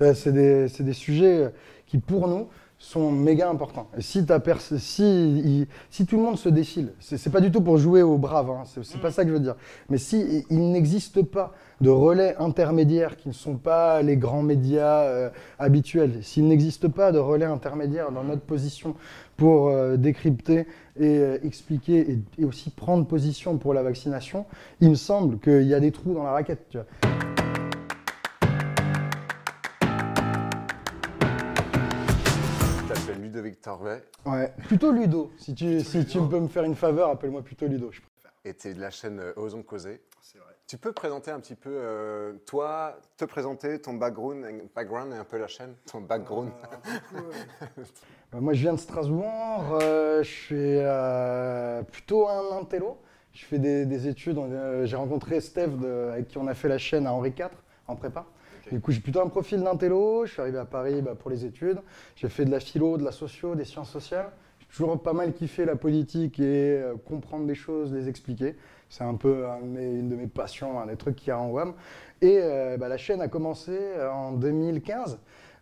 C'est des, des sujets euh, qui, pour nous, sont méga importants. Et si, pers- si, si tout le monde se défile, c'est pas du tout pour jouer aux braves, hein, c'est pas ça que je veux dire. Mais si il n'existe pas de relais intermédiaires qui ne sont pas les grands médias euh, habituels, s'il n'existe pas de relais intermédiaires dans notre position pour euh, décrypter et expliquer et, aussi prendre position pour la vaccination, il me semble qu'il y a des trous dans la raquette. Ouais, plutôt Ludo. Si tu, si tu peux me faire une faveur, appelle-moi plutôt Ludo. Je préfère. et tu es de la chaîne euh, Osons Causer. Tu peux présenter un petit peu, euh, toi, te présenter ton background, background et un peu la chaîne, ton background. Euh, moi, je viens de Strasbourg. euh, je suis euh, plutôt un intello. Je fais des, des études. euh, J'ai rencontré Steph, de- avec qui on a fait la chaîne à Henri IV en prépa. Du coup, j'ai plutôt un profil d'intello. Je suis arrivé à Paris bah, pour les études. J'ai fait de la philo, de la socio, des sciences sociales. J'ai toujours pas mal kiffé la politique et euh, comprendre des choses, les expliquer. C'est un peu une de mes passions, un des trucs qu'il y a en WAM. Et euh, bah, la chaîne a commencé euh, en 2015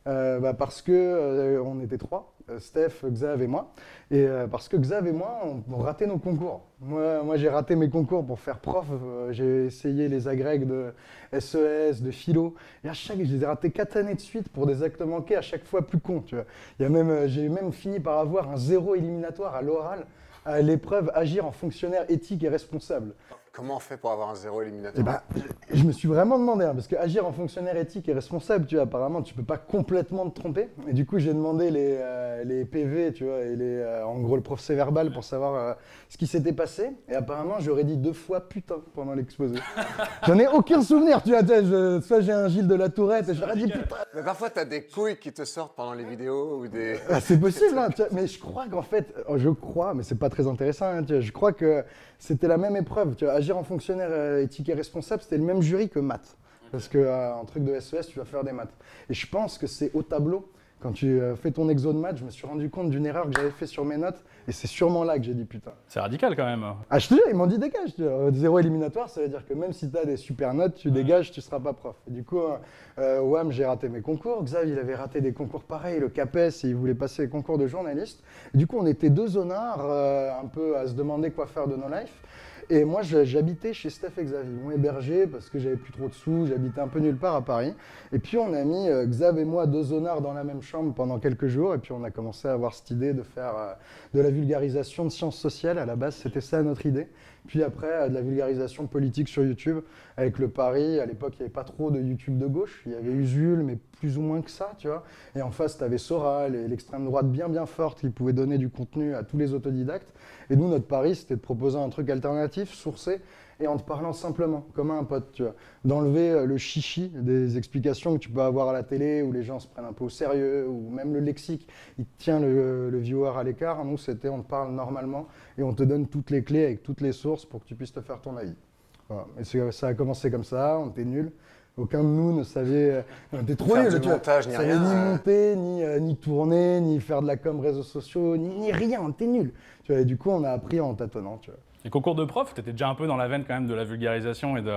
euh, bah, parce que euh, on était trois, euh, Steph, Xav et moi. Et euh, parce que Xav et moi, on, on ratait nos concours. Moi, j'ai raté mes concours pour faire prof. Euh, j'ai essayé les agrègues de SES, de philo. Et à chaque, je les ai ratés quatre années de suite pour des actes manqués, à chaque fois plus cons. Tu vois. J'ai même fini par avoir un zéro éliminatoire à l'oral à l'épreuve agir en fonctionnaire éthique et responsable. Comment on fait pour avoir un zéro éliminatoire Eh ben, je, je me suis vraiment demandé, hein, parce que agir en fonctionnaire éthique et responsable, tu vois, apparemment, tu peux pas complètement te tromper. Et du coup, j'ai demandé les, euh, les PV, tu vois, et les, euh, en gros le procès verbal pour savoir euh, ce qui s'était passé. Et apparemment, j'aurais dit deux fois putain pendant l'exposé. J'en ai aucun souvenir, tu vois. je- soit j'ai un Gilles de la Tourette, et j'aurais dit putain. Mais parfois, tu as des couilles qui te sortent pendant les vidéos ou des. Ah, c'est possible, hein, tu vois, mais je crois qu'en fait, euh, je crois, mais c'est pas très intéressant, hein, tu vois, je crois que c'était la même épreuve. Tu vois, agir en fonctionnaire euh, et responsable, c'était le même jury que maths. Parce que euh, truc de SES, tu vas faire des maths. Et je pense que c'est au tableau, quand tu euh, fais ton exo de maths, je me suis rendu compte d'une erreur que j'avais fait sur mes notes, et c'est sûrement là que j'ai dit putain. C'est radical quand même. Ah, je te jure, ils m'ont dit dégage. Euh, Zéro éliminatoire, ça veut dire que même si tu as des super notes, tu dégages, tu seras pas prof. Et du coup, euh, euh, WAM, j'ai raté mes concours. Xav, il avait raté des concours pareils, le CAPES, et il voulait passer les concours de journaliste. Et du coup, on était deux zonards, euh, un peu à se demander quoi faire de nos lives. Et moi, j'habitais chez Steph et Xav. Ils m'ont hébergé parce que j'avais plus trop de sous, j'habitais un peu nulle part à Paris. Et puis, on a mis euh, Xav et moi, deux zonards, dans la même chambre pendant quelques jours. Et puis, on a commencé à avoir cette idée de faire euh, de la vulgarisation de sciences sociales. À la base, c'était ça notre idée. Puis après, euh, de la vulgarisation politique sur YouTube, avec le pari. À l'époque, il n'y avait pas trop de YouTube de gauche. Il y avait Usul, mais plus ou moins que ça, tu vois. Et en face, tu avais Soral et l'extrême droite bien, bien forte qui pouvait donner du contenu à tous les autodidactes. Et nous, notre pari, c'était de proposer un truc alternatif, sourcé, et en te parlant simplement, comme un pote, tu vois. D'enlever euh, le chichi des explications que tu peux avoir à la télé, où les gens se prennent un peu au sérieux, ou même le lexique, il tient le, le viewer à l'écart. Nous, c'était on te parle normalement, et on te donne toutes les clés avec toutes les sources pour que tu puisses te faire ton avis. Voilà. Et ça a commencé comme ça, on était nuls. Aucun de nous ne savait. euh, On était trop nuls, tu montage, ni rien, ni monter, ni, euh, ni tourner, ni faire de la com réseaux sociaux, ni, ni rien, on était nuls. Tu vois, et du coup, on a appris en tâtonnant. Tu vois. Les concours de prof, t'étais déjà un peu dans la veine quand même de la vulgarisation et de.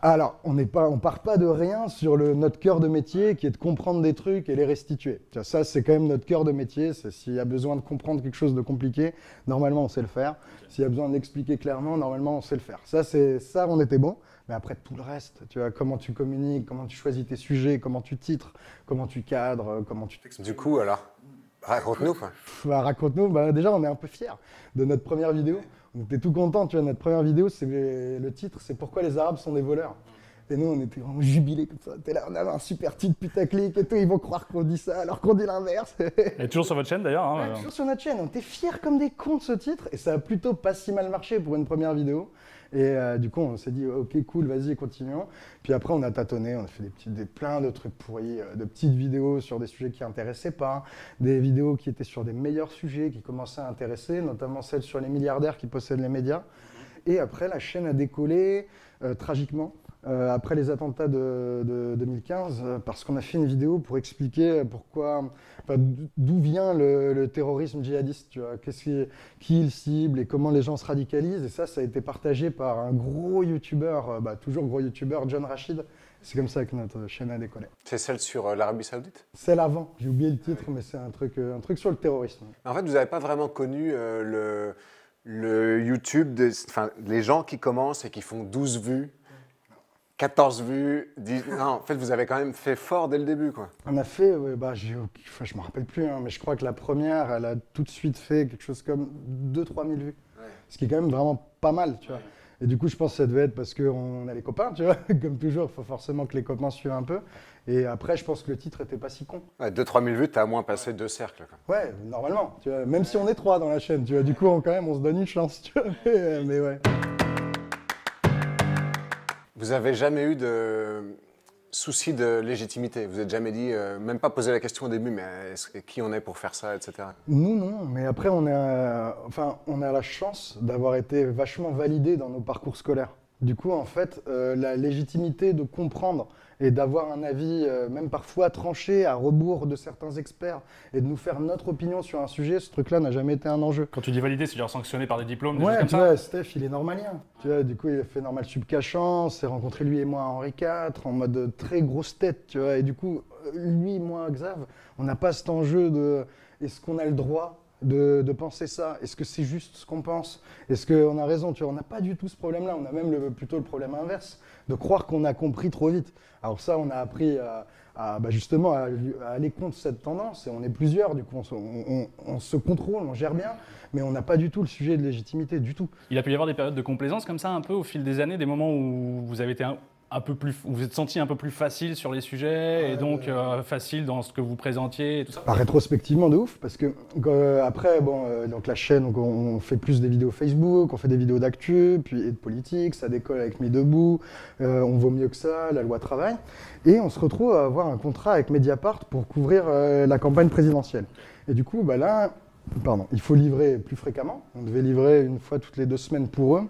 Alors, on n'est pas, on part pas de rien sur le, notre cœur de métier qui est de comprendre des trucs et les restituer. Tu vois, ça, c'est quand même notre cœur de métier. C'est s'il y a besoin de comprendre quelque chose de compliqué, normalement, on sait le faire. S'il y a besoin d'expliquer clairement, normalement, on sait le faire. Ça, c'est ça, on était bon. Mais après, tout le reste, tu vois, comment tu communiques, comment tu choisis tes sujets, comment tu titres, comment tu cadres, comment tu t'expliques. Du coup, alors, raconte-nous. bah, Raconte-nous, bah, déjà on est un peu fiers de notre première vidéo. On était tout contents, tu vois, notre première vidéo, c'est le, le titre, c'est Pourquoi les Arabes sont des voleurs. Et nous, on était vraiment jubilés comme ça. T'es là, on avait un super titre putaclic et tout, ils vont croire qu'on dit ça alors qu'on dit l'inverse. Et toujours sur votre chaîne d'ailleurs. hein, Ouais, euh. toujours sur notre chaîne, on était fiers comme des cons de ce titre et ça a plutôt pas si mal marché pour une première vidéo. Et euh, du coup, on s'est dit, ok, cool, vas-y, continuons. Puis après, on a tâtonné, on a fait des petits, des, plein de trucs pourris, euh, de petites vidéos sur des sujets qui intéressaient pas, des vidéos qui étaient sur des meilleurs sujets qui commençaient à intéresser, notamment celles sur les milliardaires qui possèdent les médias. Et après, la chaîne a décollé euh, tragiquement. Euh, après les attentats de, de 2015, euh, parce qu'on a fait une vidéo pour expliquer pourquoi, enfin, d'où vient le, le terrorisme djihadiste, tu vois, qu'est-ce qui, qui il cible et comment les gens se radicalisent. Et ça, ça a été partagé par un gros youtubeur, euh, bah, toujours gros youtubeur, John Rachid, C'est comme ça que notre chaîne a décollé. C'est celle sur l'Arabie Saoudite? C'est l'avant, j'ai oublié le titre, mais c'est un truc, un truc sur le terrorisme. En fait, vous n'avez pas vraiment connu le, le YouTube, enfin, les gens qui commencent et qui font 12 vues, 14 vues. 10 Non, en fait, vous avez quand même fait fort dès le début, quoi. On a fait, ouais, bah, enfin, je me rappelle plus, hein, mais je crois que la première, elle a tout de suite fait quelque chose comme 2-3 000 vues. Ce qui est quand même vraiment pas mal, tu vois. Et du coup, je pense que ça devait être parce qu'on a les copains, tu vois. Comme toujours, il faut forcément que les copains suivent un peu. Et après, je pense que le titre était pas si con. Ouais, 2-3 000 vues, tu as au moins passé deux cercles. Quoi. Ouais, normalement, tu vois. Même si on est trois dans la chaîne, tu vois. Du coup, on, quand même, on se donne une chance, tu vois. Mais, mais ouais. Vous avez jamais eu de souci de légitimité Vous n'êtes jamais dit, euh, même pas posé la question au début, mais qui on est pour faire ça, etc. Nous, non, mais après, on a, enfin, on a la chance d'avoir été vachement validés dans nos parcours scolaires. Du coup, en fait, euh, la légitimité de comprendre et d'avoir un avis, euh, même parfois tranché, à rebours de certains experts, et de nous faire notre opinion sur un sujet, ce truc-là n'a jamais été un enjeu. Quand tu dis validé, c'est genre sanctionné par des diplômes, des Ouais, comme tu ça vois, Steph, il est normalien. Tu vois, du coup, il a fait normal subcachant, s'est rencontré lui et moi à Henri IV, en mode très grosse tête, tu vois. Et du coup, lui, moi, Xav, on n'a pas cet enjeu de est-ce qu'on a le droit de, penser ça Est-ce que c'est juste ce qu'on pense? Est-ce qu'on a raison? Tu vois, on n'a pas du tout ce problème-là. On a même plutôt le problème inverse, de croire qu'on a compris trop vite. Alors ça, on a appris à, à, bah, justement à, aller contre cette tendance. Et on est plusieurs, du coup, on se, on- on- on se contrôle, on gère bien, mais on n'a pas du tout le sujet de légitimité, du tout. Il a pu y avoir des périodes de complaisance comme ça, un peu au fil des années, des moments où vous avez été un, un peu plus, vous vous êtes senti un peu plus facile sur les sujets et donc euh, facile dans ce que vous présentiez et tout ça. Bah, rétrospectivement de ouf parce que euh, après bon euh, donc la chaîne donc, on, fait plus des vidéos Facebook on fait des vidéos d'actu puis et de politique ça décolle avec Mis debout on vaut mieux que ça la loi travail et on se retrouve à avoir un contrat avec Mediapart pour couvrir la campagne présidentielle. Et du coup bah là pardon il faut livrer plus fréquemment. On devait livrer une fois toutes les deux semaines pour eux.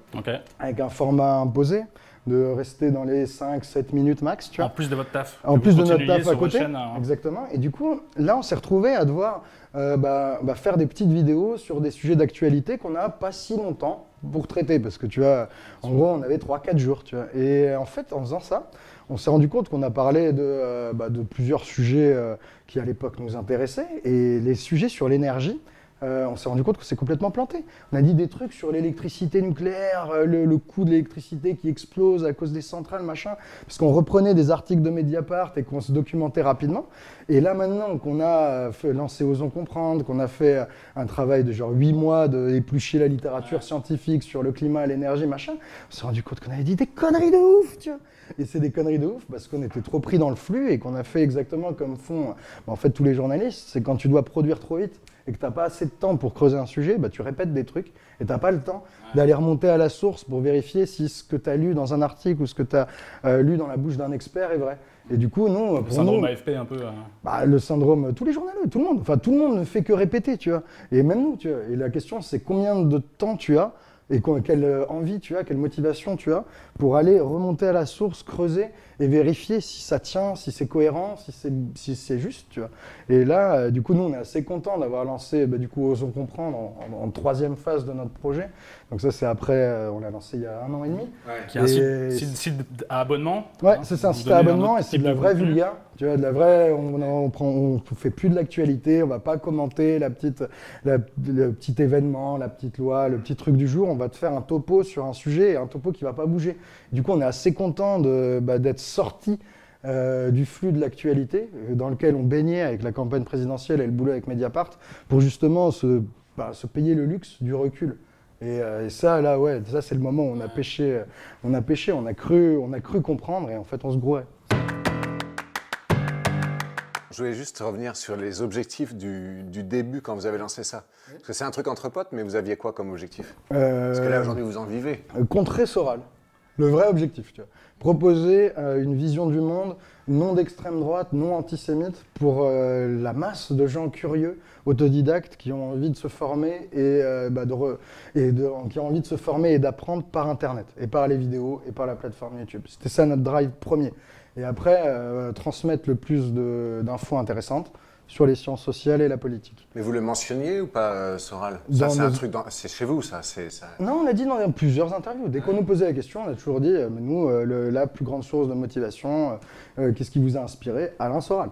Avec un format imposé de rester dans les 5-7 minutes max tu vois En plus de votre taf. en plus de notre taf à côté. chaîne, hein. Exactement. Et du coup, là, on s'est retrouvé à devoir euh, bah, bah, faire des petites vidéos sur des sujets d'actualité qu'on n'a pas si longtemps pour traiter. Parce que tu vois, en gros, on avait 3-4 jours. Tu vois. Et en fait, en faisant ça, on s'est rendu compte qu'on a parlé de, euh, bah, de plusieurs sujets euh, qui à l'époque nous intéressaient. Et les sujets sur l'énergie, euh, on s'est rendu compte que c'est complètement planté. On a dit des trucs sur l'électricité nucléaire, euh, le, le coût de l'électricité qui explose à cause des centrales, machin, parce qu'on reprenait des articles de Mediapart et qu'on se documentait rapidement. Et là maintenant qu'on a euh, fait, lancé Osons comprendre, qu'on a fait un travail de genre 8 mois d'éplucher la littérature scientifique sur le climat, l'énergie, machin, on s'est rendu compte qu'on avait dit des conneries de ouf, tu vois. Et c'est des conneries de ouf parce qu'on était trop pris dans le flux et qu'on a fait exactement comme font bah, en fait tous les journalistes. C'est quand tu dois produire trop vite et que tu n'as pas assez de temps pour creuser un sujet, bah, tu répètes des trucs et tu n'as pas le temps d'aller remonter à la source pour vérifier si ce que tu as lu dans un article ou ce que tu as euh, lu dans la bouche d'un expert est vrai. Et du coup, non, Le pour syndrome nous, AFP un peu. euh, bah, le syndrome, tous les journalistes, tout le monde, enfin tout le monde ne fait que répéter, tu vois. Et même nous, tu vois. Et la question, c'est combien de temps tu as et quelle euh, envie tu as, quelle motivation tu as pour aller remonter à la source, creuser et vérifier si ça tient, si c'est cohérent, si c'est si c'est juste, tu vois. Et là, euh, du coup, nous, on est assez contents d'avoir lancé, bah, du coup, Osons comprendre en, en- en troisième phase de notre projet. Donc ça, c'est après, euh, on l'a lancé il y a un an et demi. qui est un site, Et- site- site à abonnement. Ouais, hein, c'est ça, un site à abonnement et c'est de la vraie vulga. Tu vois, de la vraie, on, on prend, on fait plus de l'actualité, on va pas commenter la petite, la- le petit événement, la petite loi, le petit truc du jour. On va te faire un topo sur un sujet et un topo qui va pas bouger. Du coup, on est assez content de, bah, d'être sorti euh, du flux de l'actualité euh, dans lequel on baignait avec la campagne présidentielle et le boulot avec Mediapart pour justement se, bah, se payer le luxe du recul. Et, euh, et ça, là, ouais, ça c'est le moment où on a pêché, euh, on a pêché, on a cru, on a cru comprendre et en fait on se grouait. Je voulais juste revenir sur les objectifs du, du début quand vous avez lancé ça. Parce que c'est un truc entre potes, mais vous aviez quoi comme objectif? Parce que là, aujourd'hui, vous en vivez. contrer Soral. Le vrai objectif, tu vois. Proposer euh, une vision du monde non d'extrême droite, non antisémite, pour euh, la masse de gens curieux, autodidactes, qui ont envie de se former et, euh, bah, qui ont envie de se former et d'apprendre par Internet, et par les vidéos, et par la plateforme YouTube. C'était ça notre drive premier. Et après, transmettre le plus d'infos intéressantes sur les sciences sociales et la politique. Mais vous le mentionniez ou pas, euh, Soral? Ça, c'est un truc, dans- c'est chez vous, ça. Non, on a dit dans plusieurs interviews. Dès qu'on nous posait la question, on a toujours dit, euh, mais nous, euh, le- la plus grande source de motivation, euh, qu'est-ce qui vous a inspiré? Alain Soral.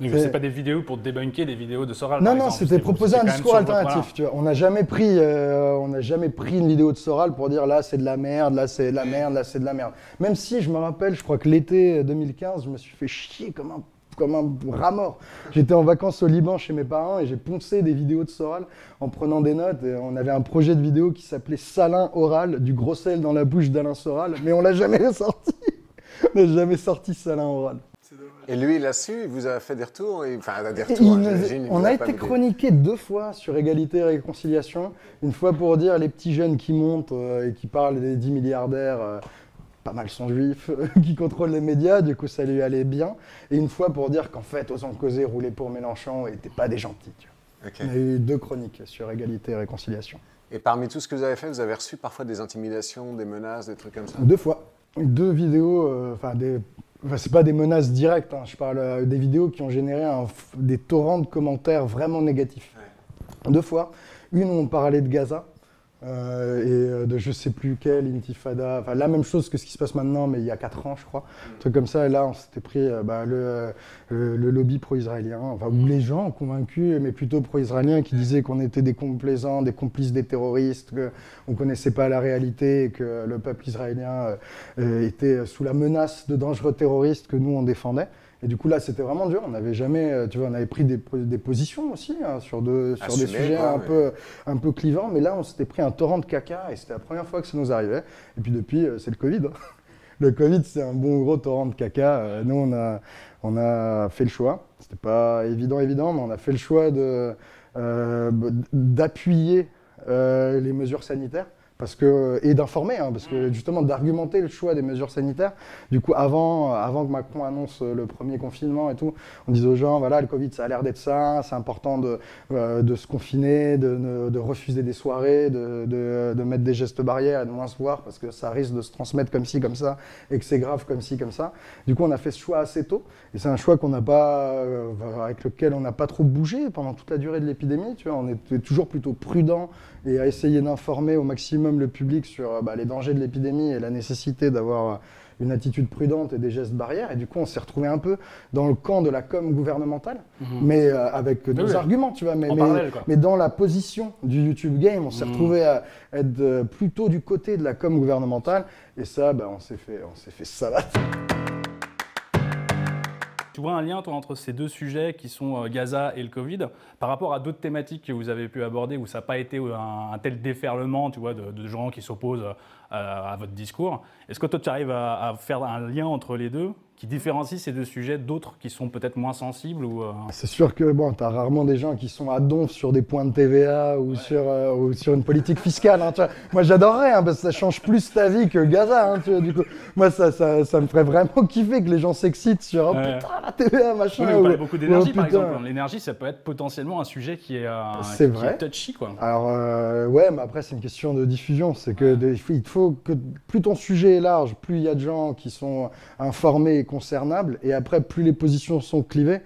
Donc, C'est- pas des vidéos pour débunker des vidéos de Soral. Non, par non, c'était proposer un discours alternatif. Tu vois. On n'a jamais pris, euh, on n'a jamais pris une vidéo de Soral pour dire là c'est de la merde, là c'est de la merde, là c'est de la merde. Même si je me rappelle, je crois que l'été 2015, je me suis fait chier comme un comme un rat mort. J'étais en vacances au Liban chez mes parents et j'ai poncé des vidéos de Soral en prenant des notes. Et on avait un projet de vidéo qui s'appelait Salin oral, du gros sel dans la bouche d'Alain Soral, mais on l'a jamais sorti. on n'a jamais sorti Salin oral. Et lui, il a su, il vous a fait des retours et- Enfin, des Et retours, j'imagine, on a été chroniqué deux fois sur égalité et réconciliation. Une fois pour dire les petits jeunes qui montent euh, et qui parlent des 10 milliardaires, euh, pas mal sont juifs, qui contrôlent les médias, du coup ça lui allait bien. Et une fois pour dire qu'en fait, osant causer, rouler pour Mélenchon et t'es pas des gentils. tu vois. On a eu deux chroniques sur égalité et réconciliation. Et parmi tout ce que vous avez fait, vous avez reçu parfois des intimidations, des menaces, des trucs comme ça? Deux fois. Deux vidéos, euh, enfin des. Enfin, c'est pas des menaces directes, hein, je parle euh, des vidéos qui ont généré un des torrents de commentaires vraiment négatifs. Deux fois. Une où on parlait de Gaza euh, et euh, de je sais plus quelle intifada, enfin la même chose que ce qui se passe maintenant, mais il y a quatre ans, je crois. Un truc comme ça, et là on s'était pris euh, bah, le, le, le lobby pro-israélien, enfin, ou les gens convaincus, mais plutôt pro-israéliens, qui disaient qu'on était des complaisants, des complices des terroristes, qu'on connaissait pas la réalité et que le peuple israélien euh, était sous la menace de dangereux terroristes que nous on défendait. Et du coup là c'était vraiment dur, on n'avait jamais, euh, tu vois, on avait pris des, po- des positions aussi hein, sur, de- sur des sujets un mais- peu un peu clivant, mais là on s'était pris un torrent de caca et c'était la première fois que ça nous arrivait. Et puis depuis, euh, c'est le Covid. hein. Le Covid, c'est un bon gros torrent de caca. Euh, Nous, on a, on a fait le choix. C'était pas évident, évident, mais on a fait le choix de, euh, d'appuyer euh, les mesures sanitaires. Parce que, et d'informer, hein, parce que justement d'argumenter le choix des mesures sanitaires. Du coup, avant, avant que Macron annonce le premier confinement et tout, on disait aux gens, voilà, le Covid, ça a l'air d'être ça, c'est important de, euh, de se confiner, de, de- de refuser des soirées, de, de- de mettre des gestes barrières de moins se voir parce que ça risque de se transmettre comme ci, comme ça, et que c'est grave comme ci, comme ça. Du coup, on a fait ce choix assez tôt, et c'est un choix qu'on n'a pas, euh, avec lequel on n'a pas trop bougé pendant toute la durée de l'épidémie. Tu vois, on était toujours plutôt prudent et à essayer d'informer au maximum le public sur euh, bah, les dangers de l'épidémie et la nécessité d'avoir euh, une attitude prudente et des gestes barrières. Et du coup, on s'est retrouvé un peu dans le camp de la com gouvernementale, mais euh, avec nos oui. arguments, tu vois. Mais, En mais- parallèle, quoi. mais dans la position du YouTube Game, on s'est Mhm. retrouvé à être plutôt du côté de la com gouvernementale. Et ça, bah, on s'est fait, on s'est fait salade. Tu vois un lien entre ces deux sujets qui sont euh, Gaza et le Covid par rapport à d'autres thématiques que vous avez pu aborder où ça n'a pas été euh, un, un tel déferlement tu vois, de, gens qui s'opposent euh, à, votre discours. Est-ce que toi tu arrives à faire un lien entre les deux qui différencie ces deux sujets d'autres qui sont peut-être moins sensibles ou, euh, C'est sûr que bon, tu as rarement des gens qui sont à donf sur des points de TVA ou, sur, euh, ou sur une politique fiscale. hein, tu vois. Moi, j'adorerais, hein, parce que ça change plus ta vie que Gaza. hein, tu vois, du coup. Moi, ça, ça, ça me ferait vraiment kiffer que les gens s'excitent sur oh, Ouais. putain, la TVA, machin. Oui, mais vous ou- parlez beaucoup d'énergie par putain. exemple. L'énergie ça peut être potentiellement un sujet qui est, euh, C'est qui vrai. est touchy quoi. Alors, euh, ouais, mais après, c'est une question de diffusion. C'est que de- il faut- il faut que plus ton sujet est large, plus il y a de gens qui sont informés et concernables, et après, plus les positions sont clivées,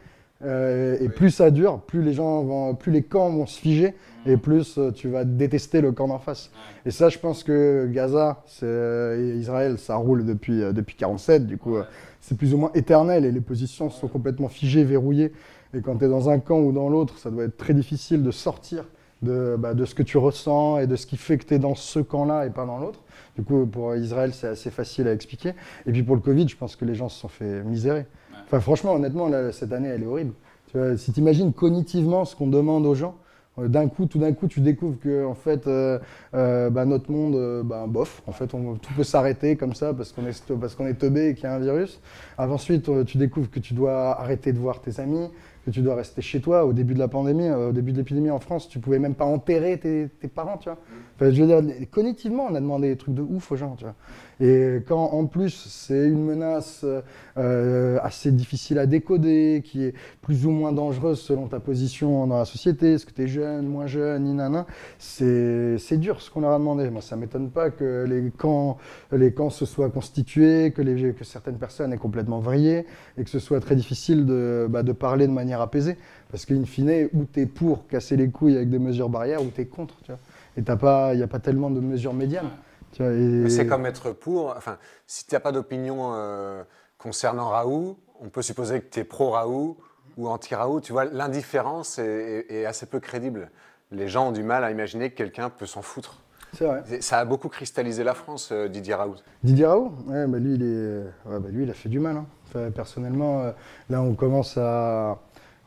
euh, et plus ça dure, plus les gens vont, plus les camps vont se figer, et plus euh, tu vas détester le camp d'en face. Et ça, je pense que Gaza et Israël, ça roule depuis, euh, depuis 47, du coup, euh, c'est plus ou moins éternel, et les positions sont complètement figées, verrouillées. Et quand tu es dans un camp ou dans l'autre, ça doit être très difficile de sortir de, bah, de ce que tu ressens et de ce qui fait que tu es dans ce camp-là et pas dans l'autre. Du coup, pour Israël, c'est assez facile à expliquer. Et puis pour le Covid, je pense que les gens se sont fait misérer. Enfin, franchement, honnêtement, là, cette année, elle est horrible. Tu vois, si tu imagines cognitivement ce qu'on demande aux gens, euh, d'un coup, tout d'un coup, tu découvres que en fait, euh, euh, bah, notre monde, euh, bah, bof. En fait, on- tout peut s'arrêter comme ça parce qu'on est parce qu'on est teubé et qu'il y a un virus. Ensuite, euh, tu découvres que tu dois arrêter de voir tes amis, que tu dois rester chez toi. Au début de la pandémie, euh, au début de l'épidémie en France, tu pouvais même pas enterrer tes, parents, tu vois. Enfin, je veux dire, cognitivement, on a demandé des trucs de ouf aux gens, tu vois. Et quand en plus c'est une menace euh, assez difficile à décoder, qui est plus ou moins dangereuse selon ta position dans la société, est-ce que tu es jeune, moins jeune, ninana, c'est dur ce qu'on leur a demandé. Moi, ça m'étonne pas que les camps, les camps se soient constitués, que, les, que certaines personnes aient complètement vrillé, et que ce soit très difficile de, bah, de parler de manière apaisée. Parce qu'in fine, ou tu pour casser les couilles avec des mesures barrières, ou tu es contre. Tu vois. Et il n'y a pas tellement de mesures médianes. Et- Mais C'est comme être pour. Enfin, si tu n'as pas d'opinion euh, concernant Raoult, on peut supposer que tu es pro-Raoult ou anti-Raoult. Tu vois, l'indifférence est, est- est assez peu crédible. Les gens ont du mal à imaginer que quelqu'un peut s'en foutre. C'est vrai. Ça a beaucoup cristallisé la France, euh, Didier Raoult. Didier Raoult, ouais, bah lui, il est, ouais, bah lui, il a fait du mal. hein. Enfin, personnellement, euh, là, on commence à,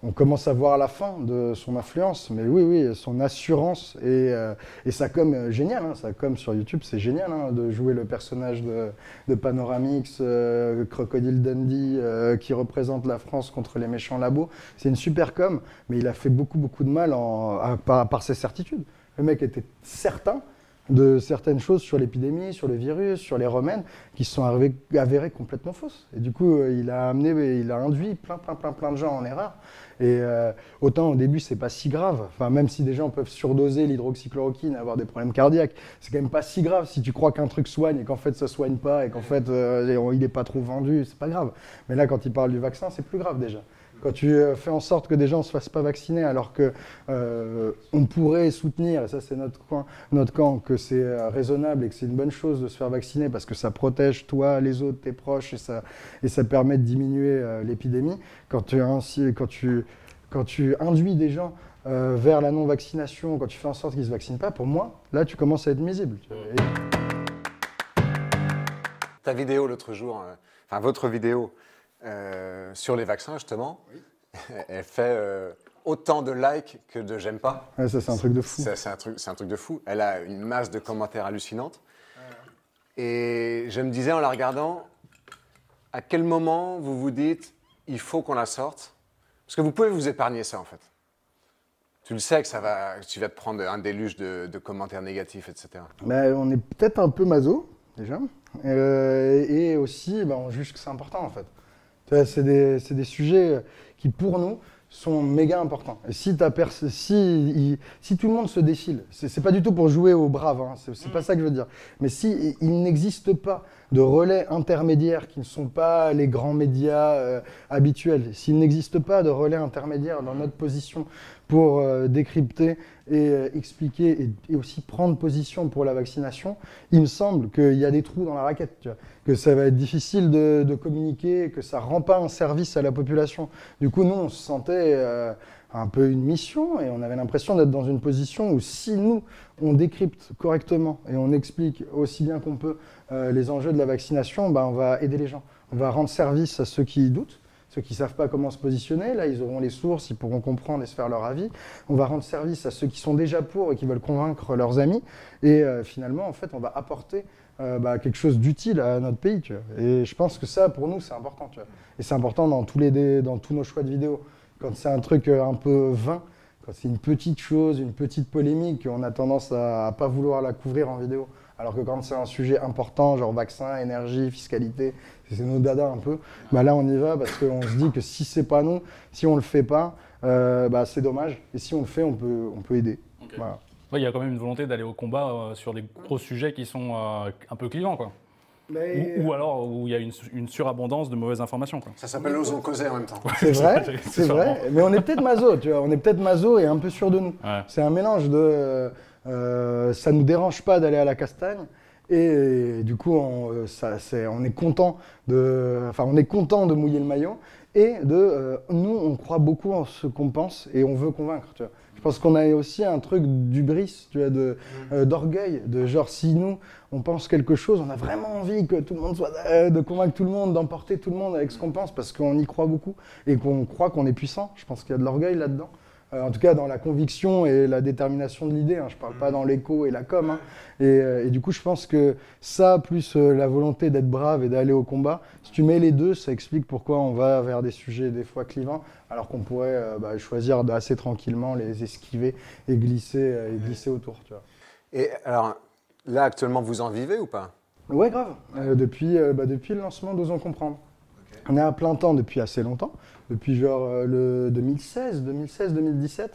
on commence à voir la fin de son influence. Mais oui, oui, son assurance et, euh, et sa com euh, génial. Hein, sa com sur YouTube, c'est génial hein, de jouer le personnage de, Panoramix, euh, Crocodile Dundee, euh, qui représente la France contre les méchants labos. C'est une super com, mais il a fait beaucoup, beaucoup de mal par ses certitudes. Le mec était certain de certaines choses sur l'épidémie, sur le virus, sur les remèdes, qui se sont avérées, complètement fausses. Et du coup, euh, il a amené, il a induit plein, plein, plein, plein de gens en erreur. Et euh, autant au début, c'est pas si grave. Enfin, même si des gens peuvent surdoser l'hydroxychloroquine avoir des problèmes cardiaques, c'est quand même pas si grave si tu crois qu'un truc soigne et qu'en fait ça soigne pas et qu'en fait euh, il est pas trop vendu, c'est pas grave. Mais là, quand il parle du vaccin, c'est plus grave déjà. Quand tu euh, fais en sorte que des gens ne se fassent pas vacciner alors que euh, pourrait soutenir, et ça c'est notre, notre camp, que c'est euh, raisonnable et que c'est une bonne chose de se faire vacciner parce que ça protège toi, les autres, tes proches et ça, et ça permet de diminuer l'épidémie. Quand tu, quand, tu, quand tu induis des gens vers la non-vaccination, quand tu fais en sorte qu'ils ne se vaccinent pas, pour moi, là tu commences à être nuisible. Ta vidéo l'autre jour, enfin votre vidéo euh, sur les vaccins justement, elle fait euh, autant de likes que de j'aime pas. ouais, ça c'est un truc de fou. C'est c'est un, truc- c'est un truc de fou. Elle a une masse de commentaires hallucinante. Et je me disais en la regardant, à quel moment vous vous dites, il faut qu'on la sorte? Parce que vous pouvez vous épargner ça en fait. Tu le sais que ça va, que tu vas te prendre un déluge de, de commentaires négatifs, etc. Ben, on est peut-être un peu maso, déjà. Euh, et aussi, ben, on juge que c'est important, en fait. C'est des, c'est des sujets qui, pour nous, sont méga importants. Et si, si, il- si tout le monde se défile, c'est pas du tout pour jouer aux braves, hein, c'est c'est pas ça que je veux dire. Mais si il n'existe pas de relais intermédiaires qui ne sont pas les grands médias euh, habituels, s'il n'existe pas de relais intermédiaires dans notre position pour euh, décrypter et euh, expliquer et, aussi prendre position pour la vaccination, il me semble qu'il y a des trous dans la raquette, que ça va être difficile de, de communiquer, que ça rend pas un service à la population. Du coup, nous, on se sentait un peu une mission et on avait l'impression d'être dans une position où si nous, on décrypte correctement et on explique aussi bien qu'on peut euh, les enjeux de la vaccination, ben, on va aider les gens. On va rendre service à ceux qui doutent, ceux qui ne savent pas comment se positionner. Là, ils auront les sources, ils pourront comprendre et se faire leur avis. On va rendre service à ceux qui sont déjà pour et qui veulent convaincre leurs amis. Et euh, finalement, en fait, on va apporter euh, bah, quelque chose d'utile à notre pays. Et je pense que ça, pour nous, c'est important. Et c'est important dans tous, les, dans tous nos choix de vidéos. Quand c'est un truc euh, un peu vain, quand c'est une petite chose, une petite polémique, on a tendance à, à pas vouloir la couvrir en vidéo. Alors que quand c'est un sujet important, genre vaccin, énergie, fiscalité, c'est nos dadas un peu, bah là on y va parce qu'on se dit que si c'est pas nous, si on le fait pas, euh, bah c'est dommage. Et si on le fait, on peut, on peut aider. Voilà. Ouais, il y a quand même une volonté d'aller au combat euh, sur des gros sujets qui sont euh, un peu clivants, quoi. Ou, ou alors où il y a une, une surabondance de mauvaises informations, quoi. Ça s'appelle Osons causer en même temps. C'est vrai, C'est vrai. Mais on est peut-être maso, tu vois. On est peut-être maso et un peu sûr de nous. Ouais. C'est un mélange de euh, ça nous dérange pas d'aller à la castagne et, du coup on, euh, ça, on est content de enfin on est content de mouiller le maillot et de euh, nous on croit beaucoup en ce qu'on pense et on veut convaincre tu vois. Je pense qu'on a aussi un truc d'ubris, tu vois, euh, d'orgueil, de genre si nous on pense quelque chose, on a vraiment envie que tout le monde soit, euh, de convaincre tout le monde, d'emporter tout le monde avec ce qu'on pense parce qu'on y croit beaucoup et qu'on croit qu'on est puissant. Je pense qu'il y a de l'orgueil là-dedans. Euh, en tout cas, dans la conviction et la détermination de l'idée. hein. Je ne parle pas dans l'écho et la com. hein. Et, euh, et du coup, je pense que ça, plus euh, la volonté d'être brave et d'aller au combat, si tu mets les deux, ça explique pourquoi on va vers des sujets des fois clivants, alors qu'on pourrait euh, bah, choisir d'assez tranquillement les esquiver et glisser, euh, et glisser autour. Tu vois. Et alors, là actuellement, vous en vivez ou pas? Ouais, grave. Euh, depuis, bah, depuis le lancement d'Osons Comprendre. On est à plein temps depuis assez longtemps, depuis genre euh, le 2016, 2016-2017.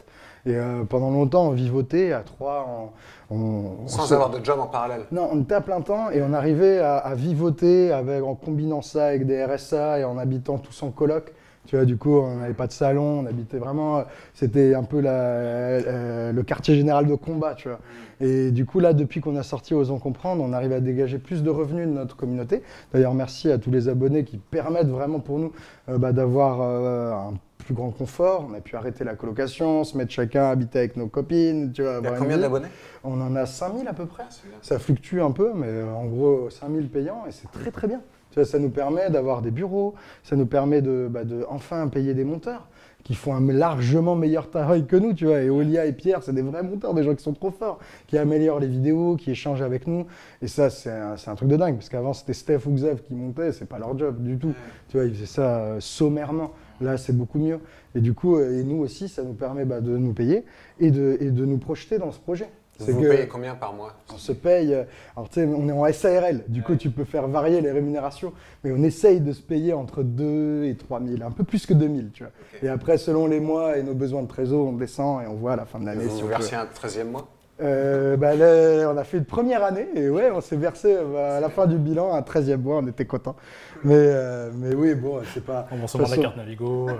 Et euh, pendant longtemps, on vivotait à trois. On, Sans avoir de job en parallèle. Non, on était à plein temps et on arrivait à, à vivoter avec, en combinant ça avec des RSA et en habitant tous en coloc. Tu vois, du coup, on n'avait pas de salon, on habitait vraiment. C'était un peu la, euh, le quartier général de combat, tu vois. Et du coup, là, depuis qu'on a sorti Osons comprendre, on arrive à dégager plus de revenus de notre communauté. D'ailleurs, merci à tous les abonnés qui permettent vraiment pour nous euh, bah, d'avoir euh, un plus grand confort. On a pu arrêter la colocation, se mettre chacun à habiter avec nos copines. Tu vois, Il y a combien d'abonnés? On en a 5000 à peu près. bien. Ça fluctue un peu, mais en gros 5000 payants et c'est très très bien. Tu vois, ça nous permet d'avoir des bureaux, ça nous permet de, bah, de enfin payer des monteurs qui font un largement meilleur travail que nous, tu vois. Et Olia et Pierre, c'est des vrais monteurs, des gens qui sont trop forts, qui améliorent les vidéos, qui échangent avec nous. Et ça, c'est un, truc de dingue, parce qu'avant c'était Steph ou Xav qui montaient, c'est pas leur job du tout. Tu vois, ils faisaient ça euh, sommairement. Là, c'est beaucoup mieux. Et du coup, euh, et nous aussi, ça nous permet bah, de nous payer et de, et de nous projeter dans ce projet. Vous que- payez combien par mois on se paye, euh, alors tu sais, on est en SARL, du coup tu peux faire varier les rémunérations, mais on essaye de se payer entre 2 et 3 000, un peu plus que 2 000, tu vois. Et après, selon les mois et nos besoins de trésor, on descend et on voit à la fin de l'année Vous si vous on peut. versez un 13e mois? Euh, bah, là, on a fait une première année et ouais, on s'est versé euh, à la fin du bilan un 13e mois, on était content. Mais, euh, mais oui, bon, c'est pas. Remboursement de la façon- carte Navigo. euh,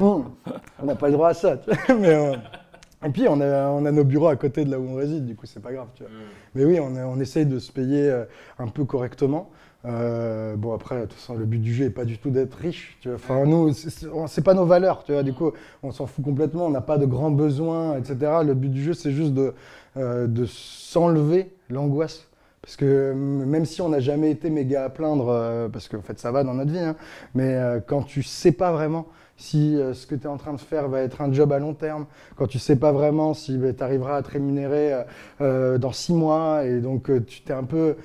Hum, on n'a pas le droit à ça. tu vois. Mais, euh, et puis, on a, on a nos bureaux à côté de là où on réside, du coup, c'est pas grave. Tu vois. Mais oui, on, on essaye de se payer euh, un peu correctement. Euh, bon, après, de toute façon, le but du jeu n'est pas du tout d'être riche. Tu vois. Enfin, nous, c'est- pas nos valeurs. Tu vois. Du coup, on s'en fout complètement. On n'a pas de grands besoins, etc. Le but du jeu, c'est juste de, euh, de s'enlever l'angoisse. Parce que même si on n'a jamais été méga à plaindre, euh, parce qu'en fait ça va dans notre vie, hein, mais quand tu sais pas vraiment si euh, ce que tu es en train de faire va être un job à long terme, quand tu sais pas vraiment si tu arriveras à te rémunérer euh, euh, dans six mois, et donc tu t'es un peu...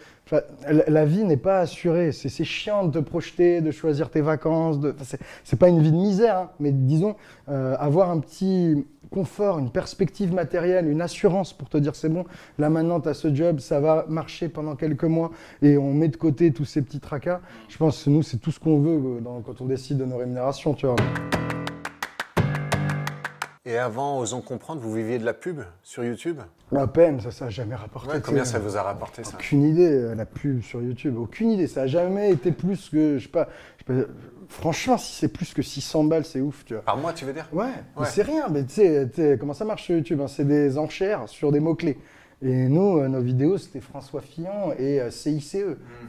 la, vie n'est pas assurée, c'est chiant de te projeter, de choisir tes vacances, de... enfin, c'est- pas une vie de misère, hein, mais disons, euh, avoir un petit confort, une perspective matérielle, une assurance pour te dire c'est bon, là maintenant tu as ce job, ça va marcher pendant quelques mois et on met de côté tous ces petits tracas. Je pense que nous c'est tout ce qu'on veut euh, quand on décide de nos rémunérations, tu vois. Et avant, osons comprendre, vous viviez de la pub sur YouTube? À peine, ça ça a jamais rapporté. Ouais, Combien ça vous a rapporté ça? Aucune idée, euh, la pub sur YouTube, aucune idée. Ça a jamais été plus que, je sais pas, je sais pas, franchement, si c'est plus que 600 balles, c'est ouf, tu vois. Par mois, tu veux dire? Ouais, c'est rien, mais tu sais, tu sais, comment ça marche sur YouTube hein, C'est des enchères sur des mots-clés. Et nous, euh, nos vidéos, c'était François Fillon et euh, CICE.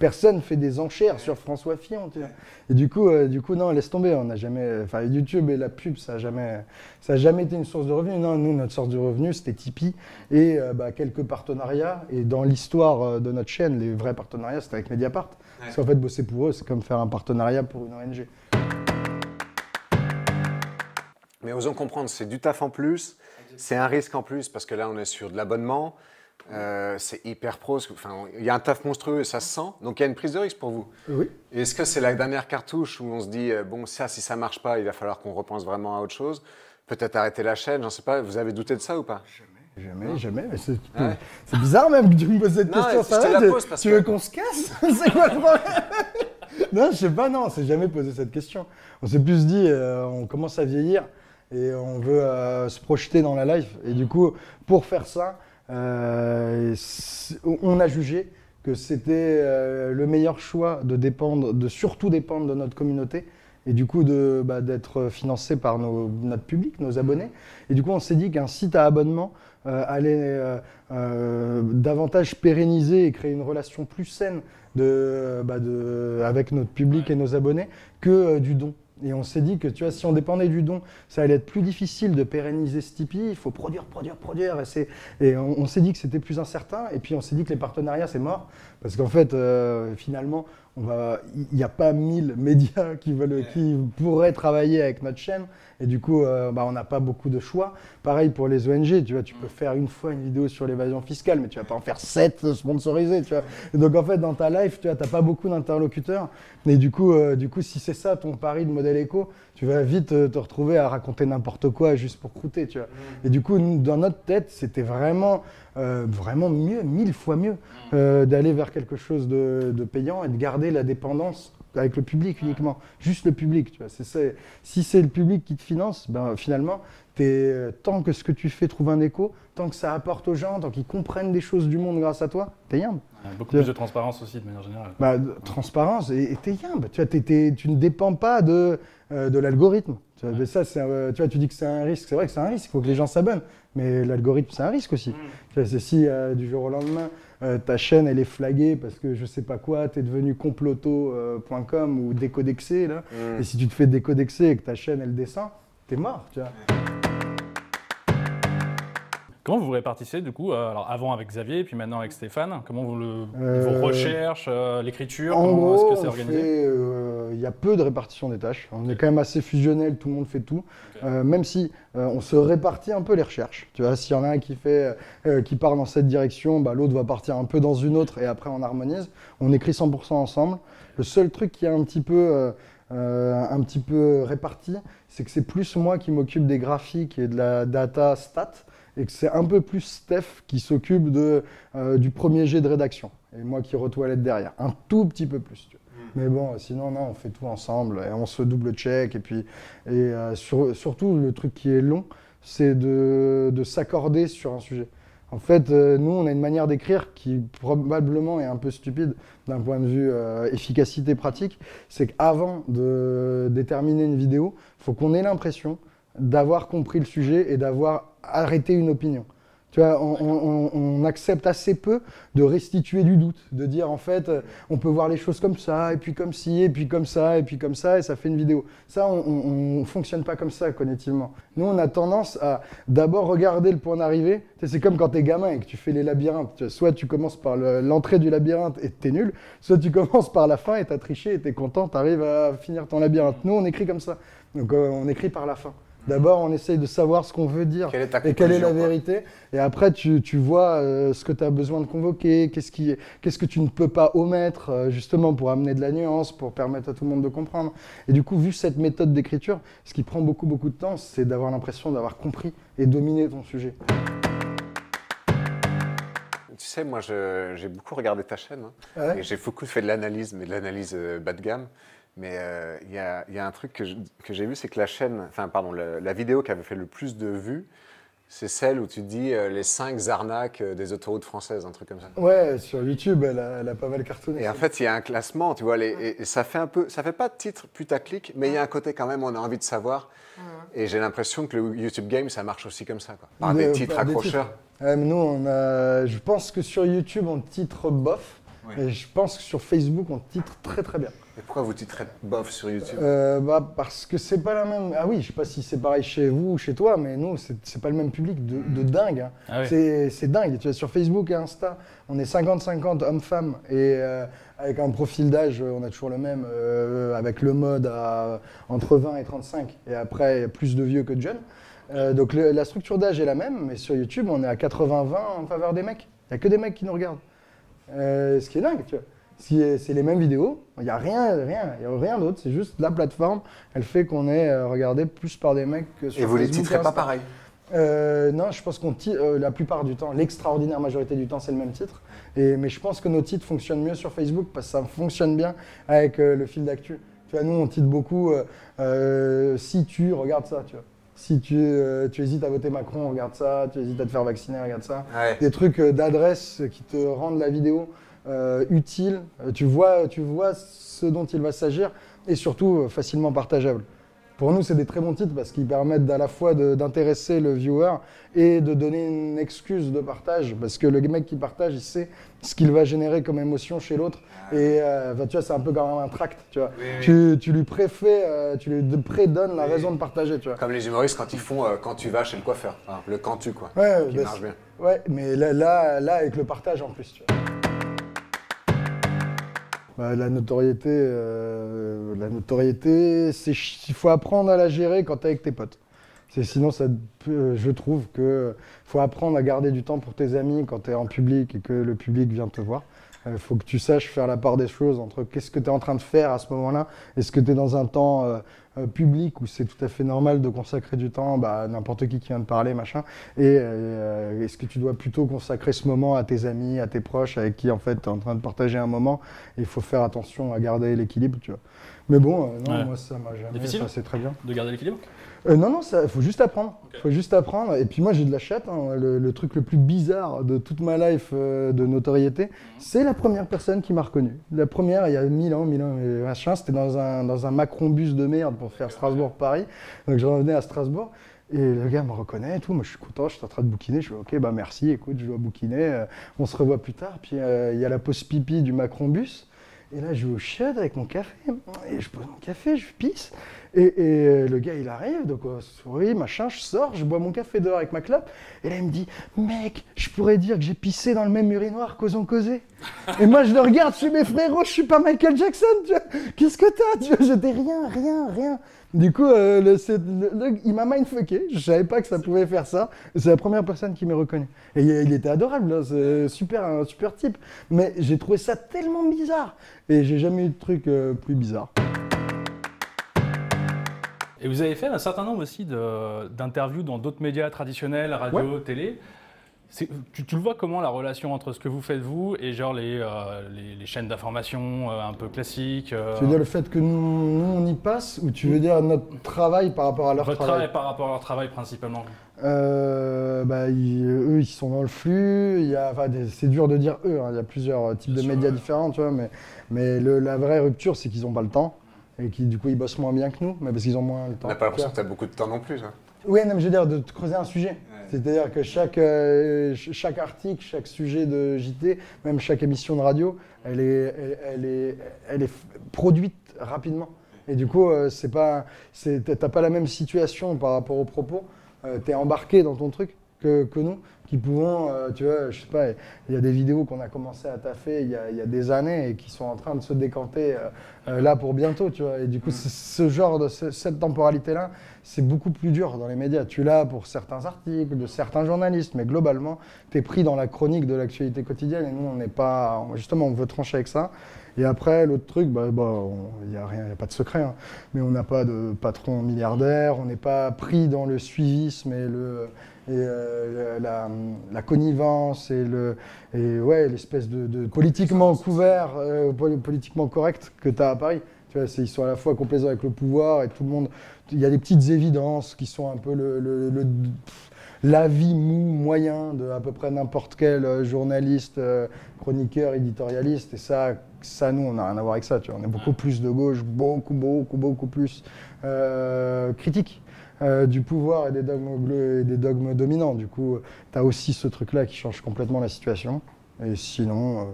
Personne fait des enchères sur François Fillon, tu vois. Et du coup, euh, du coup, non, laisse tomber. On n'a jamais, enfin, YouTube et la pub, ça a jamais, ça a jamais été une source de revenus. Non, nous, notre source de revenus, c'était Tipeee et euh, bah, quelques partenariats. Et dans l'histoire euh, de notre chaîne, les vrais partenariats, c'était avec Mediapart. Parce qu'en fait, bosser pour eux, c'est comme faire un partenariat pour une ONG. Mais osons comprendre, c'est du taf en plus, c'est un risque en plus, parce que là, on est sur de l'abonnement, euh, c'est hyper pro, enfin, il y a un taf monstrueux et ça se sent, donc il y a une prise de risque pour vous. Oui. Est-ce que c'est la dernière cartouche où on se dit, euh, bon, ça, si ça marche pas, il va falloir qu'on repense vraiment à autre chose? Peut-être arrêter la chaîne, j'en sais pas, vous avez douté de ça ou pas? Jamais, jamais. mais C'est Ouais. c'est bizarre même que tu me poses cette Non, question. ça la tu- pose parce tu que- veux qu'on se casse? C'est quoi le problème? Non, je sais pas, non, on s'est jamais posé cette question. On s'est plus dit, euh, on commence à vieillir et on veut euh, se projeter dans la life. Et du coup, pour faire ça, euh, on a jugé que c'était euh, le meilleur choix de dépendre, de surtout dépendre de notre communauté et du coup de, bah, d'être financé par nos- notre public, nos abonnés. Et du coup, on s'est dit qu'un site à abonnement euh, allait davantage pérenniser et créer une relation plus saine de, bah, de- avec notre public et nos abonnés que du don. Et on s'est dit que tu vois, si on dépendait du don, ça allait être plus difficile de pérenniser ce Tipeee. Il faut produire, produire, produire. Et, on, on s'est dit que c'était plus incertain. Et puis on s'est dit que les partenariats, c'est mort. Parce qu'en fait, euh, finalement, il n'y a pas mille médias qui, veulent, qui pourraient travailler avec notre chaîne. Et du coup, euh, bah, on n'a pas beaucoup de choix. Pareil pour les ONG, tu vois, tu peux faire une fois une vidéo sur l'évasion fiscale, mais tu vas pas en faire sept sponsorisées, tu vois. Et donc en fait, dans ta life, tu vois, t'as pas beaucoup d'interlocuteurs. Et du coup, euh, du coup, si c'est ça ton pari de modèle éco, tu vas vite euh, te retrouver à raconter n'importe quoi juste pour croûter, tu vois. Et du coup, nous, dans notre tête, c'était vraiment, euh, vraiment mieux, mille fois mieux, euh, d'aller vers quelque chose de, de payant et de garder la dépendance avec le public uniquement, juste le public, tu vois. Si c'est le public qui te finance, ben finalement, euh, tant que ce que tu fais trouve un écho, tant que ça apporte aux gens, tant qu'ils comprennent des choses du monde grâce à toi, t'es yimbe. Il y a beaucoup Tu vois. plus de transparence aussi de manière générale. Bah, transparence et t'es yimbe. Tu, vois, tu ne dépends pas de euh, de l'algorithme. Tu ça, euh, tu vois, tu dis que c'est un risque. C'est vrai que c'est un risque. Il faut que les gens s'abonnent. Mais l'algorithme, c'est un risque aussi. Tu vois, c'est si euh, du jour au lendemain, euh, ta chaîne, elle est flaguée parce que je sais pas quoi, tu es devenu comploto.com ou décodexé, là. Mm. Et si tu te fais décodexer et que ta chaîne, elle descend, t'es mort, tu vois. Comment vous répartissez du coup euh, Alors avant avec Xavier, puis maintenant avec Stéphane? Comment vous le Euh, vos recherches, euh, l'écriture, En comment gros, est-ce que c'est organisé? euh, il y a peu de répartition des tâches. On est quand même assez fusionnel, tout le monde fait tout. Même si on se répartit un peu les recherches. Tu vois, s'il y en a un qui fait, qui part dans cette direction, bah, l'autre va partir un peu dans une autre et après on harmonise. On écrit 100% ensemble. Le seul truc qui est un petit peu, euh, un petit peu réparti, c'est que c'est plus moi qui m'occupe des graphiques et de la data stat et que c'est un peu plus Steph qui s'occupe euh, du premier jet de rédaction et moi qui retoilette derrière. Un tout petit peu plus. tu vois. Mais bon, sinon, non, on fait tout ensemble et on se double-check. Et puis, et euh, sur- surtout, le truc qui est long, c'est de, de s'accorder sur un sujet. En fait, euh, nous, on a une manière d'écrire qui probablement est un peu stupide d'un point de vue euh, efficacité pratique. C'est qu'avant de déterminer une vidéo, il faut qu'on ait l'impression d'avoir compris le sujet et d'avoir arrêté une opinion. Tu vois, on, accepte assez peu de restituer du doute, de dire en fait, euh, on peut voir les choses comme ça, et puis comme ci, et puis comme ça, et puis comme ça, et ça fait une vidéo. Ça, on ne fonctionne pas comme ça cognitivement. Nous, on a tendance à d'abord regarder le point d'arrivée. C'est comme quand tu es gamin et que tu fais les labyrinthes. Soit tu commences par le- l'entrée du labyrinthe et t'es nul, soit tu commences par la fin et t'as triché et t'es content, t'arrives à finir ton labyrinthe. Nous, on écrit comme ça. Donc, euh, on écrit par la fin. D'abord, on essaye de savoir ce qu'on veut dire Quelle est ta et quelle est la vérité. Et après, tu, tu vois euh, ce que tu as besoin de convoquer, qu'est-ce qui, qu'est-ce que tu ne peux pas omettre, euh, justement pour amener de la nuance, pour permettre à tout le monde de comprendre. Et du coup, vu cette méthode d'écriture, ce qui prend beaucoup, beaucoup de temps, c'est d'avoir l'impression d'avoir compris et dominé ton sujet. Tu sais, moi, je- j'ai beaucoup regardé ta chaîne. hein. Ouais? Et j'ai beaucoup fait de l'analyse, mais de l'analyse euh, bas de gamme. Mais euh, il y, a, il y a un truc que je- que j'ai vu, c'est que la chaîne, enfin, pardon, le- la vidéo qui avait fait le plus de vues, c'est celle où tu dis euh, les 5 arnaques euh, des autoroutes françaises, un truc comme ça. Ouais, sur YouTube, elle a, elle a pas mal cartonné. Et en fait, il y a un classement, tu vois, les- et, et ça fait un peu, ça fait pas de titre putaclic, mais il y a un côté quand même, on a envie de savoir. Et j'ai l'impression que le YouTube Game, ça marche aussi comme ça, quoi. Par des titres par des accrocheurs. titres. Ouais, mais nous, on a, je pense que sur YouTube, on titre bof. Ouais. Et je pense que sur Facebook, on titre très très bien. Et pourquoi vous titrez bof sur YouTube Euh, bah, parce que c'est pas la même. Ah oui, je sais pas si c'est pareil chez vous ou chez toi, mais nous, c'est pas le même public de, de dingue. hein. Ah oui. C'est c'est dingue. Tu vois, sur Facebook et Insta, on est 50-50 hommes-femmes et euh, avec un profil d'âge, on a toujours le même, euh, avec le mode à entre 20 et 35. Et après, il y a plus de vieux que de jeunes. Euh, donc le- la structure d'âge est la même, mais sur YouTube, on est à 80-20 en faveur des mecs. Il n'y a que des mecs qui nous regardent. Euh, ce qui est dingue, tu vois. Si, c'est les mêmes vidéos, il n'y a rien, rien, il y a rien d'autre. C'est juste la plateforme, elle fait qu'on est euh, regardé plus par des mecs que sur Et vous les titrez pas pareil Euh, non, je pense qu'on euh, la plupart du temps, l'extraordinaire majorité du temps, c'est le même titre. Et, mais je pense que nos titres fonctionnent mieux sur Facebook parce que ça fonctionne bien avec euh, le fil d'actu. Tu vois, nous, on titre beaucoup euh, euh, si tu regardes ça, tu vois. Si tu, euh, tu hésites à voter Macron, regarde ça. Tu hésites à te faire vacciner, regarde ça Ouais. des trucs euh, d'adresse qui te rendent la vidéo euh, utile. Euh, tu, vois, tu vois ce dont il va s'agir et surtout euh, facilement partageable. Pour nous, c'est des très bons titres parce qu'ils permettent à la fois d'intéresser le viewer et de donner une excuse de partage. Parce que le mec qui partage, il sait ce qu'il va générer comme émotion chez l'autre. Et euh, bah, tu vois, c'est un peu comme un tract. Tu, vois. Oui, oui. Tu, tu lui préfais, euh, tu lui prédonnes la raison de partager. Tu vois. Comme les humoristes quand ils font euh, quand tu vas chez le coiffeur, Enfin, le quand tu quoi, Ouais, qui bah, marche bien. Ouais, mais là, là, là, avec le partage en plus, tu vois. Bah, la notoriété, euh, la notoriété, c'est il faut apprendre à la gérer quand t'es avec tes potes. C'est sinon ça, euh, je trouve que faut apprendre à garder du temps pour tes amis quand tu es en public et que le public vient te voir. Il faut que tu saches faire la part des choses entre qu'est-ce que tu es en train de faire à ce moment-là. Est-ce que tu es dans un temps euh, euh, public où c'est tout à fait normal de consacrer du temps bah, à n'importe qui qui vient de parler, machin. Et euh, est-ce que tu dois plutôt consacrer ce moment à tes amis, à tes proches, avec qui en fait tu es en train de partager un moment? Il faut faire attention à garder l'équilibre, tu vois. Mais bon, euh, non, Ouais. moi ça m'a jamais. Difficile ça, c'est très bien. De garder l'équilibre? Euh, non, non, il faut juste apprendre. faut juste apprendre. Et puis moi, j'ai de la chatte. hein. Le, le truc le plus bizarre de toute ma life euh, de notoriété, c'est la première personne qui m'a reconnu. La première, il y a 1000 ans, 1000 ans, et machin, c'était dans un, dans un Macron-bus de merde pour faire Strasbourg-Paris. Donc je revenais à Strasbourg. Et le gars me reconnaît et tout. Moi, je suis content, je suis en train de bouquiner. Je fais OK, bah merci, écoute, je dois bouquiner. euh, on se revoit plus tard. Puis euh, il y a la pause pipi du Macron-bus. Et là, je vais au chiottes avec mon café. Et je pose mon café, je pisse. Et, et, euh, le gars, il arrive, donc on sourit, machin, je sors, je bois mon café dehors avec ma clope. Et là, il me dit Mec, je pourrais dire que j'ai pissé dans le même urinoir qu'Osons causer. et moi, je le regarde, je suis mes frérots, je suis pas Michael Jackson, tu vois. Qu'est-ce que t'as j'étais rien, rien, rien. Du coup, euh, le- c'est- le- le- il m'a mindfucké. Je savais pas que ça pouvait faire ça. C'est la première personne qui m'est reconnue. Et il, était adorable, là, c'est super, un super type. Mais j'ai trouvé ça tellement bizarre. Et j'ai jamais eu de truc euh, plus bizarre. Et vous avez fait un certain nombre aussi d'interviews dans d'autres médias traditionnels, radio, télé. Tu, tu le vois comment la relation entre ce que vous faites vous et genre les, euh, les, les chaînes d'information euh, un peu classiques euh, Tu veux dire le fait que nous, nous, on y passe ou tu veux dire notre travail par rapport à leur Votre travail? travail par rapport à leur travail principalement Euh, bah, ils- Eux, ils sont dans le flux. Enfin, c'est dur de dire eux. hein, Il y a plusieurs types Bien de sûr, médias ouais. différents, tu vois. Mais, mais le- la vraie rupture, c'est qu'ils n'ont pas le temps. Et qui, du coup, ils bossent moins bien que nous, mais parce qu'ils ont moins le temps. On n'a pas l'impression que tu as beaucoup de temps non plus. hein. Ouais, non, mais je veux dire, de creuser un sujet. C'est-à-dire que chaque, euh, ch- chaque article, chaque sujet de JT, même chaque émission de radio, elle est, elle, est, elle est produite rapidement. Et du coup, euh, c'est pas, t'as pas la même situation par rapport aux propos. tu es embarqué dans ton truc que, que nous, qui pouvons, euh, tu vois, je sais pas, il y a des vidéos qu'on a commencé à taffer il y a, il y a des années et qui sont en train de se décanter euh, euh, là pour bientôt, tu vois. Et du coup, c'est- ce genre de ce- cette temporalité-là, c'est beaucoup plus dur dans les médias. Tu l'as pour certains articles, de certains journalistes, mais globalement, tu es pris dans la chronique de l'actualité quotidienne et nous, on n'est pas. Justement, on veut trancher avec ça. Et après, l'autre truc, bah, bah, il n'y a rien, il a pas de secret, hein. mais on n'a pas de patron milliardaire, on n'est pas pris dans le suivisme et, le, euh, la, la connivence et, le, et ouais, l'espèce de, de politiquement couvert, euh, poli- politiquement correct que tu as à Paris. Tu vois, ils sont à la fois complaisants avec le pouvoir et tout le monde. Il y a des petites évidences qui sont un peu le, le- le- pff, l'avis mou moyen de à peu près n'importe quel euh, journaliste, euh, chroniqueur, éditorialiste. Et ça, ça nous, on n'a rien à voir avec ça. Tu vois. On est beaucoup plus de gauche, beaucoup, beaucoup, beaucoup plus euh, critique euh, du pouvoir et des dogmes, dominants. Du coup, tu as aussi ce truc-là qui change complètement la situation. Et sinon, euh,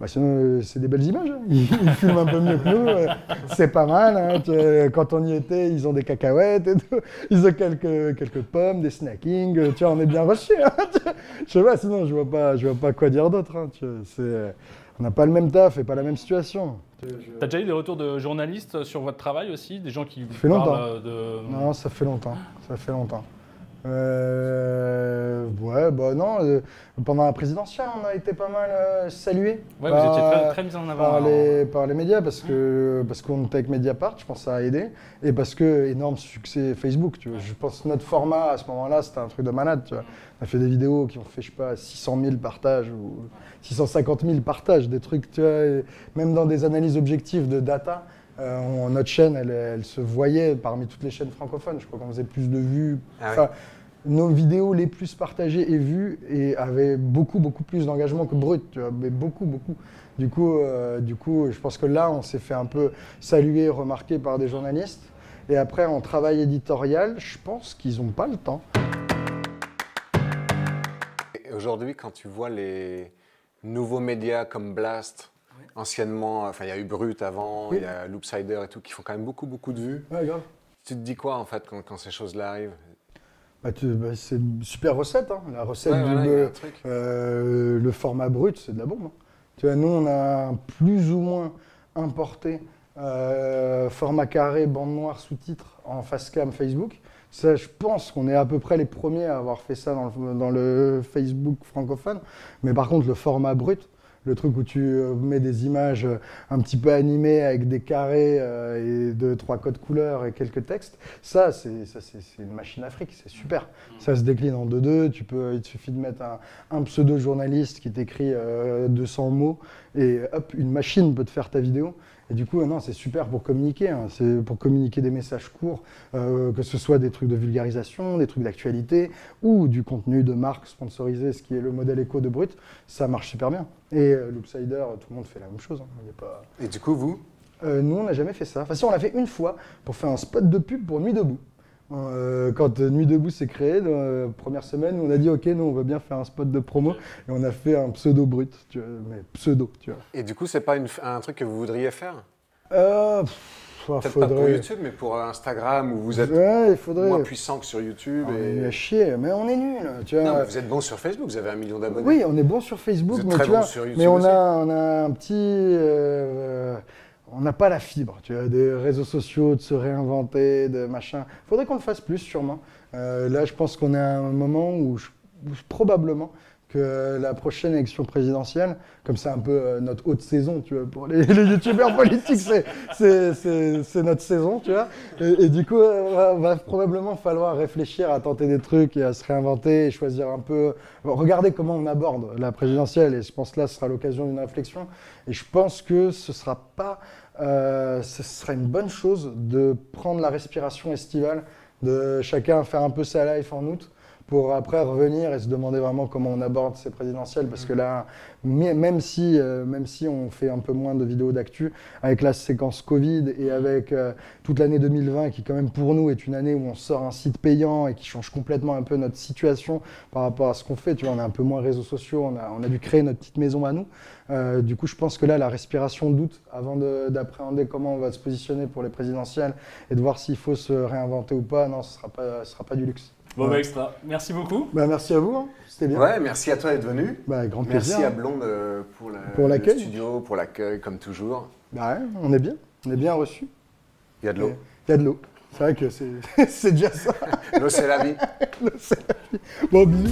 bah sinon, euh, c'est des belles images. hein. Ils, ils filment un peu mieux que nous. c'est pas mal. hein. Quand on y était, ils ont des cacahuètes et tout. Ils ont quelques, quelques pommes, des snackings. Tu vois, on est bien reçus. hein. Je sinon, je vois pas, je vois pas quoi dire d'autre. on n'a pas le même taf et pas la même situation. T'as déjà eu des retours de journalistes sur votre travail aussi Des gens qui vous fait longtemps. parlent euh, de... Non, ça fait longtemps. Ça fait longtemps. Euh, ouais, bah non. euh, pendant la présidentielle, on a été pas mal euh, salués. Ouais, vous étiez très, très mis en avant. par les, par les médias parce que parce qu'on était avec Mediapart, je pense que ça a aidé et parce que énorme succès Facebook. Tu vois. Je pense que notre format à ce moment-là c'était un truc de malade. Tu vois. On a fait des vidéos qui ont fait je sais pas 600 000 partages ou 650 000 partages, des trucs. Tu vois, même dans des analyses objectives de data. Euh, on- notre chaîne, elle, elle se voyait parmi toutes les chaînes francophones. Je crois qu'on faisait plus de vues. Ah ouais. Nos vidéos les plus partagées et vues et avaient beaucoup, beaucoup plus d'engagement que Brut, tu vois, mais beaucoup, beaucoup. Du coup, euh, du coup, je pense que là, on s'est fait un peu saluer, remarquer par des journalistes. Et après, en travail éditorial, je pense qu'ils n'ont pas le temps. Aujourd'hui, quand tu vois les nouveaux médias comme Blast, anciennement, enfin il y a eu Brut avant, Oui. il y a Loopsider et tout, qui font quand même beaucoup, beaucoup de vues. Ouais, grave. Tu te dis quoi en fait quand, quand ces choses-là arrivent? Bah, bah, c'est une super recette, hein. la recette Ouais, du voilà, le- euh, le format brut, c'est de la bombe. hein. Tu vois, nous, on a plus ou moins importé euh, format carré, bande noire, sous-titres en face cam Facebook. Ça, je pense qu'on est à peu près les premiers à avoir fait ça dans le, dans le Facebook francophone. Mais par contre, le format brut, le truc où tu euh, mets des images euh, un petit peu animées avec des carrés euh, et deux, trois codes couleurs et quelques textes, ça, c'est ça, c'est- c'est une machine fric, c'est super. Ça se décline en 2-2, tu peux, il te suffit de mettre un, un pseudo-journaliste qui t'écrit euh, 200 mots et hop, une machine peut te faire ta vidéo. Et du coup, non, c'est super pour communiquer. hein. C'est pour communiquer des messages courts, euh, que ce soit des trucs de vulgarisation, des trucs d'actualité ou du contenu de marque sponsorisé, ce qui est le modèle éco de Brut. Ça marche super bien. Et euh, Loopsider, tout le monde fait la même chose. hein. Il y a pas... Et du coup, vous? Euh, nous, on n'a jamais fait ça. Enfin, si, on l'a fait une fois pour faire un spot de pub pour Nuit Debout. Euh, quand euh, Nuit Debout s'est créé, la première semaine, on a dit ok, nous on veut bien faire un spot de promo et on a fait un pseudo brut, tu vois, mais pseudo, tu vois. Et du coup, c'est pas une- un truc que vous voudriez faire? Euh, pff, ah, Peut-être pas pour. YouTube, mais pour Instagram où vous êtes Ouais, il faudrait. moins puissant que sur YouTube. On est et- nul à chier, mais on est nul, tu vois. Non, mais vous êtes bon sur Facebook, vous avez un million d'abonnés. Oui, on est bon sur Facebook, Vous êtes mais très tu bon vois, sur YouTube mais on aussi. a, on a un petit, euh, on n'a pas la fibre, tu vois, des réseaux sociaux, de se réinventer, de machin. Faudrait qu'on le fasse plus, sûrement. Euh, là, je pense qu'on est à un moment où, probablement que la prochaine élection présidentielle, comme c'est un peu euh, notre haute saison, tu vois, pour les, youtubeurs politiques, c'est- notre saison, tu vois. Et, du coup, euh, va, va probablement falloir réfléchir à tenter des trucs et à se réinventer et choisir un peu. Regardez comment on aborde la présidentielle et je pense que là, ce sera l'occasion d'une réflexion. Et je pense que ce sera pas. euh, ce sera une bonne chose de prendre la respiration estivale, de chacun faire un peu sa life en août pour après revenir et se demander vraiment comment on aborde ces présidentielles. Parce que là, même si, euh, même si on fait un peu moins de vidéos d'actu, avec la séquence Covid et avec euh, toute l'année 2020 qui quand même pour nous est une année où on sort un site payant et qui change complètement un peu notre situation par rapport à ce qu'on fait. Tu vois, on est un peu moins réseaux sociaux, on a, on a dû créer notre petite maison à nous. Euh, du coup, je pense que là, la respiration doute avant de- d'appréhender comment on va se positionner pour les présidentielles et de voir s'il faut se réinventer ou pas, non, ce sera pas, sera pas du luxe. Bon, Ouais. bah, extra. Merci beaucoup. Bah, merci à vous, hein. c'était bien. Ouais, merci à toi d'être venu. Bah, grand Merci plaisir. à Blonde euh, pour, la- Pour l'accueil. le studio, pour l'accueil, comme toujours. Bah ouais, on est bien, on est bien reçus. Il y a de l'eau. Il y a de l'eau. C'est vrai que c'est c'est déjà ça. L'eau, c'est la vie. Bon, bisous.